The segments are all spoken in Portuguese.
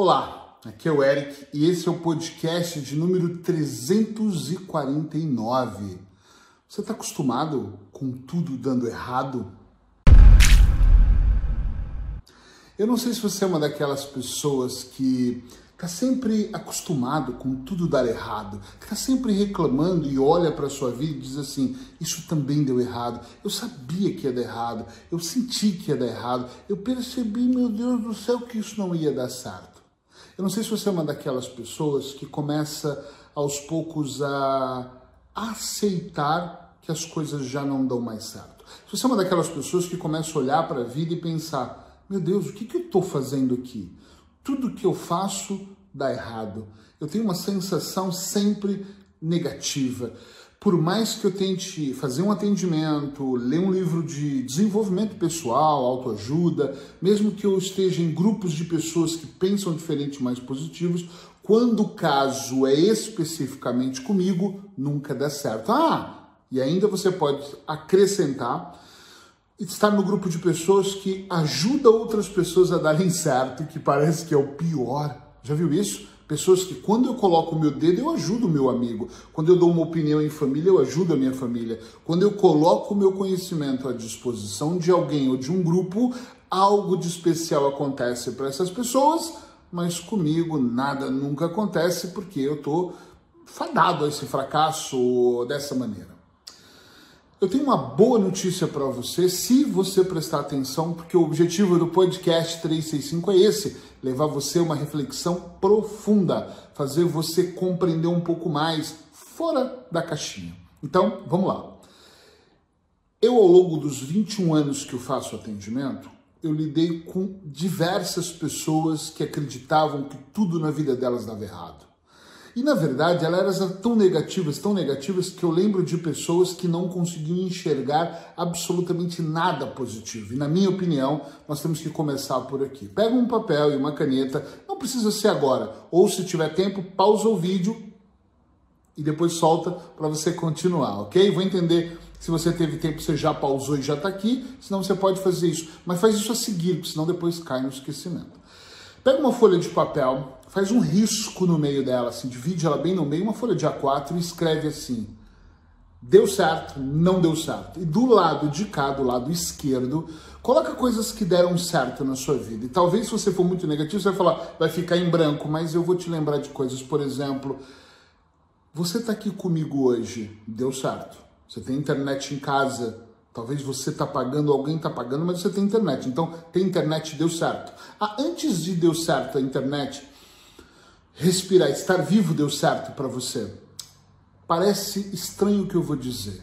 Olá, aqui é o Eric e esse é o podcast de número 349. Você está acostumado com tudo dando errado? Eu não sei se você é uma daquelas pessoas que está sempre acostumado com tudo dar errado, que está sempre reclamando e olha para a sua vida e diz assim: Isso também deu errado. Eu sabia que ia dar errado, eu senti que ia dar errado, eu percebi, meu Deus do céu, que isso não ia dar certo. Eu não sei se você é uma daquelas pessoas que começa aos poucos a aceitar que as coisas já não dão mais certo. Se você é uma daquelas pessoas que começa a olhar para a vida e pensar: meu Deus, o que, que eu estou fazendo aqui? Tudo que eu faço dá errado. Eu tenho uma sensação sempre negativa por mais que eu tente fazer um atendimento, ler um livro de desenvolvimento pessoal, autoajuda, mesmo que eu esteja em grupos de pessoas que pensam diferente, mais positivos, quando o caso é especificamente comigo, nunca dá certo. Ah, e ainda você pode acrescentar estar no grupo de pessoas que ajuda outras pessoas a darem certo, que parece que é o pior. Já viu isso? Pessoas que, quando eu coloco o meu dedo, eu ajudo o meu amigo. Quando eu dou uma opinião em família, eu ajudo a minha família. Quando eu coloco o meu conhecimento à disposição de alguém ou de um grupo, algo de especial acontece para essas pessoas, mas comigo nada nunca acontece porque eu estou fadado a esse fracasso dessa maneira. Eu tenho uma boa notícia para você, se você prestar atenção, porque o objetivo do podcast 365 é esse: levar você a uma reflexão profunda, fazer você compreender um pouco mais fora da caixinha. Então, vamos lá. Eu, ao longo dos 21 anos que eu faço atendimento, eu lidei com diversas pessoas que acreditavam que tudo na vida delas dava errado. E na verdade, elas eram tão negativas, tão negativas, que eu lembro de pessoas que não conseguiam enxergar absolutamente nada positivo. E na minha opinião, nós temos que começar por aqui. Pega um papel e uma caneta, não precisa ser agora, ou se tiver tempo, pausa o vídeo e depois solta para você continuar, ok? Vou entender se você teve tempo, você já pausou e já está aqui, senão você pode fazer isso. Mas faz isso a seguir, porque senão depois cai no esquecimento. Pega uma folha de papel, faz um risco no meio dela, assim, divide ela bem no meio, uma folha de A4 e escreve assim: deu certo, não deu certo. E do lado de cá, do lado esquerdo, coloca coisas que deram certo na sua vida. E talvez se você for muito negativo, você vai falar, vai ficar em branco, mas eu vou te lembrar de coisas, por exemplo, você está aqui comigo hoje, deu certo. Você tem internet em casa, Talvez você está pagando, alguém está pagando, mas você tem internet. Então, tem internet, deu certo. Ah, antes de deu certo a internet, respirar, estar vivo deu certo para você. Parece estranho o que eu vou dizer,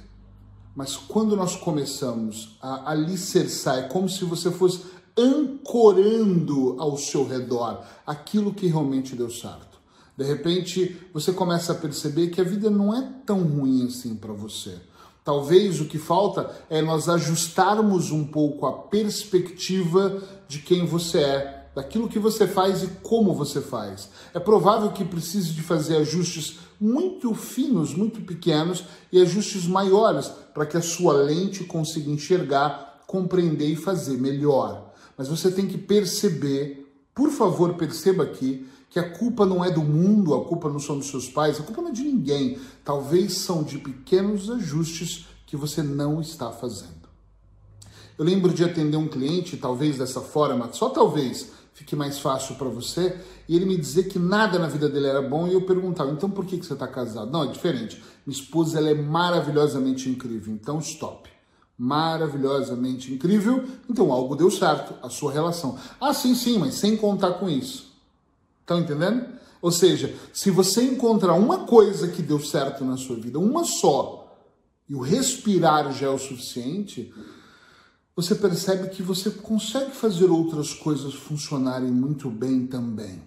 mas quando nós começamos a alicerçar, é como se você fosse ancorando ao seu redor aquilo que realmente deu certo. De repente, você começa a perceber que a vida não é tão ruim assim para você. Talvez o que falta é nós ajustarmos um pouco a perspectiva de quem você é, daquilo que você faz e como você faz. É provável que precise de fazer ajustes muito finos, muito pequenos e ajustes maiores para que a sua lente consiga enxergar, compreender e fazer melhor. Mas você tem que perceber, por favor, perceba aqui que a culpa não é do mundo, a culpa não são dos seus pais, a culpa não é de ninguém. Talvez são de pequenos ajustes que você não está fazendo. Eu lembro de atender um cliente, talvez dessa forma, só talvez fique mais fácil para você, e ele me dizer que nada na vida dele era bom, e eu perguntava, então por que, que você está casado? Não, é diferente. Minha esposa ela é maravilhosamente incrível, então stop. Maravilhosamente incrível, então algo deu certo, a sua relação. Ah, sim, sim, mas sem contar com isso. Estão entendendo? Ou seja, se você encontrar uma coisa que deu certo na sua vida, uma só, e o respirar já é o suficiente, você percebe que você consegue fazer outras coisas funcionarem muito bem também.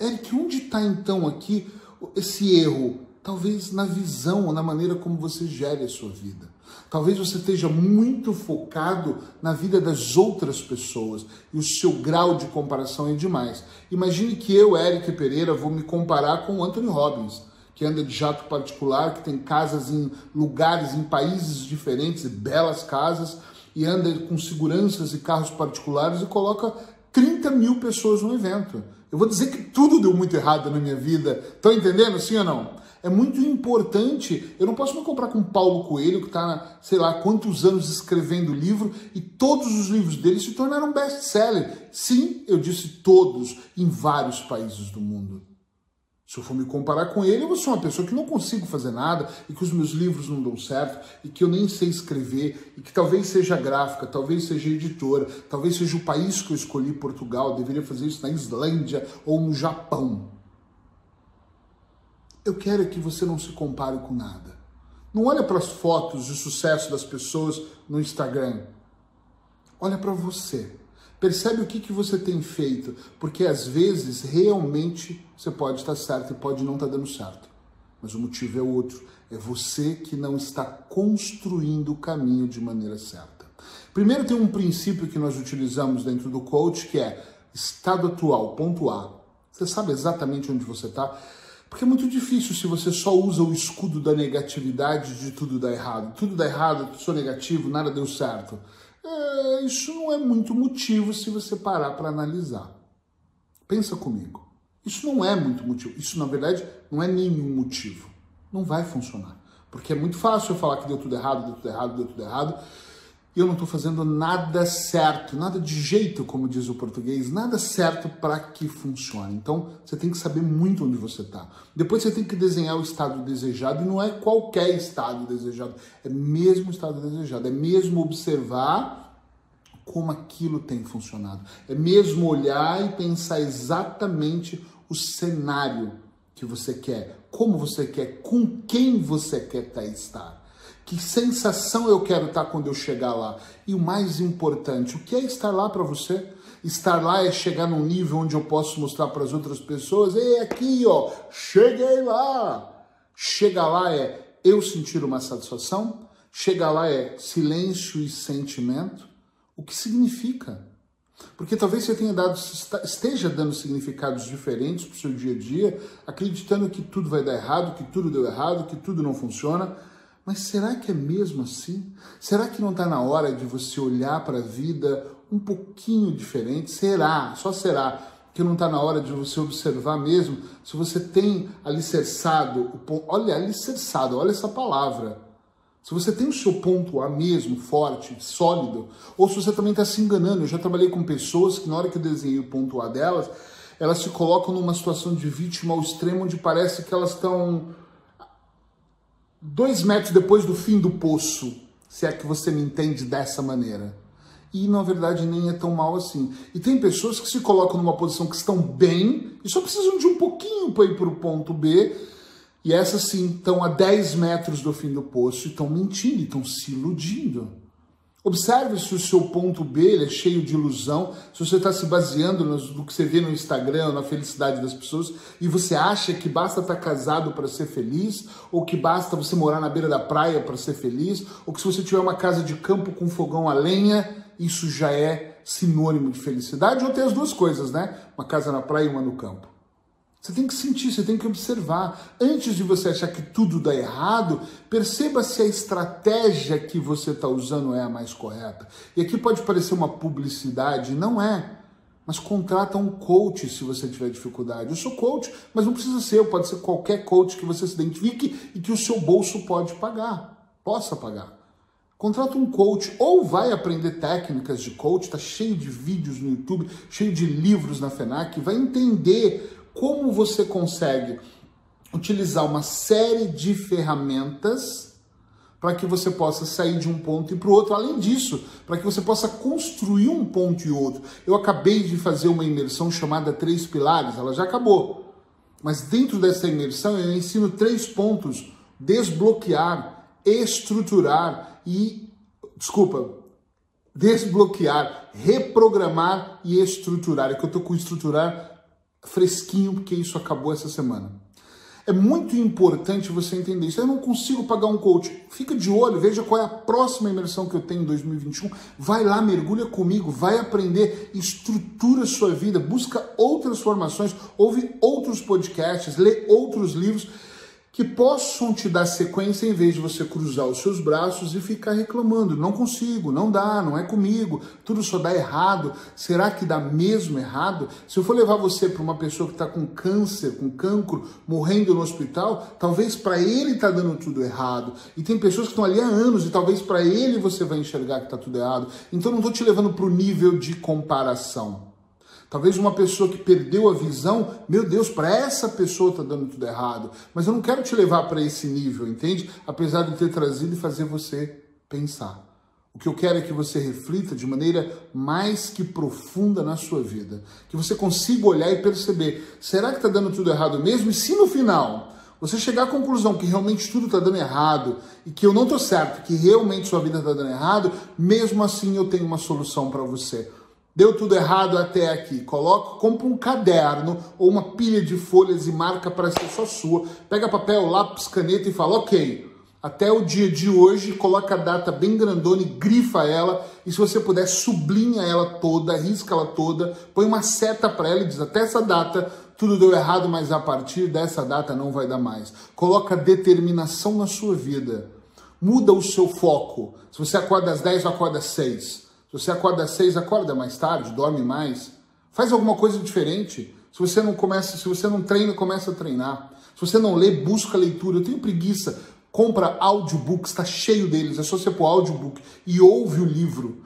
Eric, onde está então aqui esse erro? Talvez na visão ou na maneira como você gere a sua vida. Talvez você esteja muito focado na vida das outras pessoas e o seu grau de comparação é demais. Imagine que eu, Eric Pereira, vou me comparar com o Anthony Robbins, que anda de jato particular, que tem casas em lugares, em países diferentes, belas casas, e anda com seguranças e carros particulares e coloca 30 mil pessoas no evento. Eu vou dizer que tudo deu muito errado na minha vida. Estão entendendo, sim ou não? É muito importante. Eu não posso me comprar com Paulo Coelho, que está, sei lá, quantos anos escrevendo livro e todos os livros dele se tornaram best-seller. Sim, eu disse todos, em vários países do mundo. Se eu for me comparar com ele, eu vou ser uma pessoa que não consigo fazer nada e que os meus livros não dão certo e que eu nem sei escrever e que talvez seja gráfica, talvez seja editora, talvez seja o país que eu escolhi, Portugal, deveria fazer isso na Islândia ou no Japão. Eu quero que você não se compare com nada. Não olha para as fotos de sucesso das pessoas no Instagram. Olha para você. Percebe o que, que você tem feito, porque às vezes realmente você pode estar certo e pode não estar dando certo. Mas o motivo é outro. É você que não está construindo o caminho de maneira certa. Primeiro tem um princípio que nós utilizamos dentro do coach que é estado atual, ponto A. Você sabe exatamente onde você está. Porque é muito difícil se você só usa o escudo da negatividade de tudo dar errado. Tudo dá errado, sou negativo, nada deu certo. É, isso não é muito motivo se você parar para analisar. Pensa comigo. Isso não é muito motivo. Isso, na verdade, não é nenhum motivo. Não vai funcionar. Porque é muito fácil eu falar que deu tudo errado, deu tudo errado, deu tudo errado eu não estou fazendo nada certo, nada de jeito, como diz o português, nada certo para que funcione. Então, você tem que saber muito onde você está. Depois você tem que desenhar o estado desejado, e não é qualquer estado desejado, é mesmo o estado desejado, é mesmo observar como aquilo tem funcionado, é mesmo olhar e pensar exatamente o cenário que você quer, como você quer, com quem você quer estar. Que sensação eu quero estar quando eu chegar lá? E o mais importante, o que é estar lá para você? Estar lá é chegar num nível onde eu posso mostrar para as outras pessoas, ei, aqui, ó, cheguei lá. Chegar lá é eu sentir uma satisfação, chegar lá é silêncio e sentimento. O que significa? Porque talvez você tenha dado, esteja dando significados diferentes para o seu dia a dia, acreditando que tudo vai dar errado, que tudo deu errado, que tudo não funciona. Mas será que é mesmo assim? Será que não está na hora de você olhar para a vida um pouquinho diferente? Será? Só será que não está na hora de você observar mesmo se você tem alicerçado, olha, alicerçado, olha essa palavra. Se você tem o seu ponto A mesmo, forte, sólido, ou se você também está se enganando. Eu já trabalhei com pessoas que na hora que eu desenhei o ponto A delas, elas se colocam numa situação de vítima ao extremo onde parece que elas estão dois metros depois do fim do poço, se é que você me entende dessa maneira. E na verdade nem é tão mal assim. E tem pessoas que se colocam numa posição que estão bem e só precisam de um pouquinho para ir para o ponto B. E essas sim estão a 10 metros do fim do poço e estão mentindo, estão se iludindo. Observe se o seu ponto B é cheio de ilusão, se você está se baseando no, que você vê no Instagram, na felicidade das pessoas, e você acha que basta estar tá casado para ser feliz, ou que basta você morar na beira da praia para ser feliz, ou que se você tiver uma casa de campo com fogão a lenha, isso já é sinônimo de felicidade, ou tem as duas coisas, né? Uma casa na praia e uma no campo. Você tem que sentir, você tem que observar. Antes de você achar que tudo dá errado, perceba se a estratégia que você está usando é a mais correta. E aqui pode parecer uma publicidade, não é. Mas contrata um coach se você tiver dificuldade. Eu sou coach, mas não precisa ser, pode ser qualquer coach que você se identifique e que o seu bolso pode pagar, possa pagar. Contrata um coach ou vai aprender técnicas de coach, está cheio de vídeos no YouTube, cheio de livros na FENAC, vai entender como você consegue utilizar uma série de ferramentas para que você possa sair de um ponto e para o outro. Além disso, para que você possa construir um ponto e outro. Eu acabei de fazer uma imersão chamada Três Pilares, ela já acabou. Mas dentro dessa imersão eu ensino três pontos: desbloquear, estruturar e. Desculpa, desbloquear, reprogramar e estruturar. É que eu estou com estruturar fresquinho, porque isso acabou essa semana. É muito importante você entender isso. Eu não consigo pagar um coach. Fica de olho, veja qual é a próxima imersão que eu tenho em 2021. Vai lá, mergulha comigo, vai aprender, estrutura sua vida, busca outras formações, ouve outros podcasts, lê outros livros. Que possam te dar sequência em vez de você cruzar os seus braços e ficar reclamando. Não consigo, não dá, não é comigo, tudo só dá errado. Será que dá mesmo errado? Se eu for levar você para uma pessoa que está com câncer, com cancro, morrendo no hospital, talvez para ele está dando tudo errado. E tem pessoas que estão ali há anos e talvez para ele você vai enxergar que está tudo errado. Então não estou te levando para o nível de comparação. Talvez uma pessoa que perdeu a visão, meu Deus, para essa pessoa está dando tudo errado. Mas eu não quero te levar para esse nível, entende? Apesar de ter trazido e fazer você pensar. O que eu quero é que você reflita de maneira mais que profunda na sua vida. Que você consiga olhar e perceber: será que está dando tudo errado mesmo? E se no final você chegar à conclusão que realmente tudo está dando errado e que eu não estou certo, que realmente sua vida está dando errado, mesmo assim eu tenho uma solução para você. Deu tudo errado até aqui. Coloca, compra um caderno ou uma pilha de folhas e marca para ser só sua. Pega papel, lápis, caneta e fala: ok, até o dia de hoje, coloca a data bem grandona e grifa ela. E se você puder, sublinha ela toda, risca ela toda, põe uma seta para ela e diz: até essa data tudo deu errado, mas a partir dessa data não vai dar mais. Coloca determinação na sua vida. Muda o seu foco. Se você acorda às 10, acorda às 6. Se você acorda às seis, acorda mais tarde, dorme mais. Faz alguma coisa diferente. Se você não começa, se você não treina, começa a treinar. Se você não lê, busca leitura. Eu tenho preguiça. Compra audiobooks, está cheio deles. É só você pôr audiobook e ouve o livro.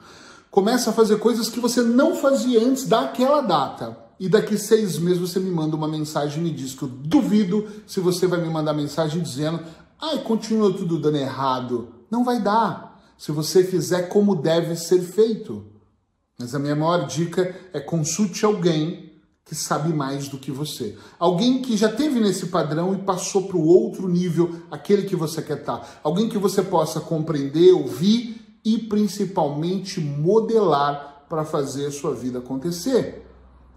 Começa a fazer coisas que você não fazia antes daquela data. E daqui seis meses você me manda uma mensagem e me diz que eu duvido se você vai me mandar mensagem dizendo ai, continua tudo dando errado. Não vai dar se você fizer como deve ser feito. Mas a minha maior dica é consulte alguém que sabe mais do que você. Alguém que já teve nesse padrão e passou para o outro nível, aquele que você quer estar. Tá. Alguém que você possa compreender, ouvir e principalmente modelar para fazer sua vida acontecer.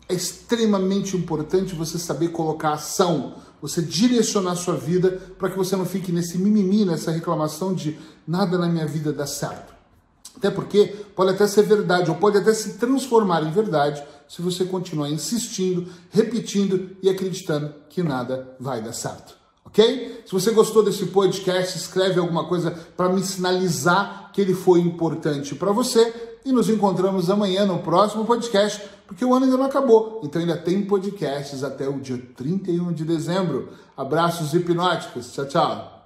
É extremamente importante você saber colocar ação, você direcionar sua vida para que você não fique nesse mimimi, nessa reclamação de nada na minha vida dá certo. Até porque pode até ser verdade, ou pode até se transformar em verdade se você continuar insistindo, repetindo e acreditando que nada vai dar certo. Se você gostou desse podcast, escreve alguma coisa para me sinalizar que ele foi importante para você e nos encontramos amanhã no próximo podcast, porque o ano ainda não acabou, então ainda tem podcasts até o dia 31 de dezembro. Abraços hipnóticos, tchau, tchau.